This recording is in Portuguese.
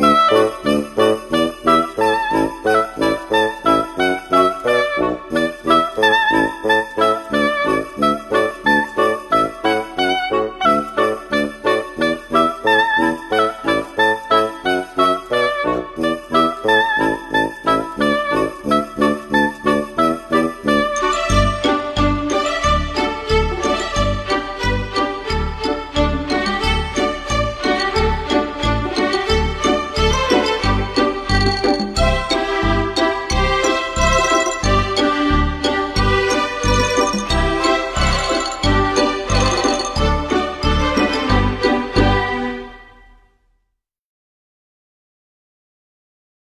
Música